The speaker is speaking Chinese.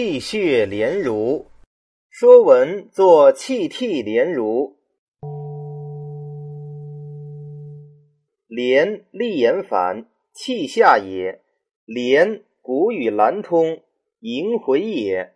气血连如。《说文》作气涕连如。连，立言反，气下也。连，古语兰通，萦回也。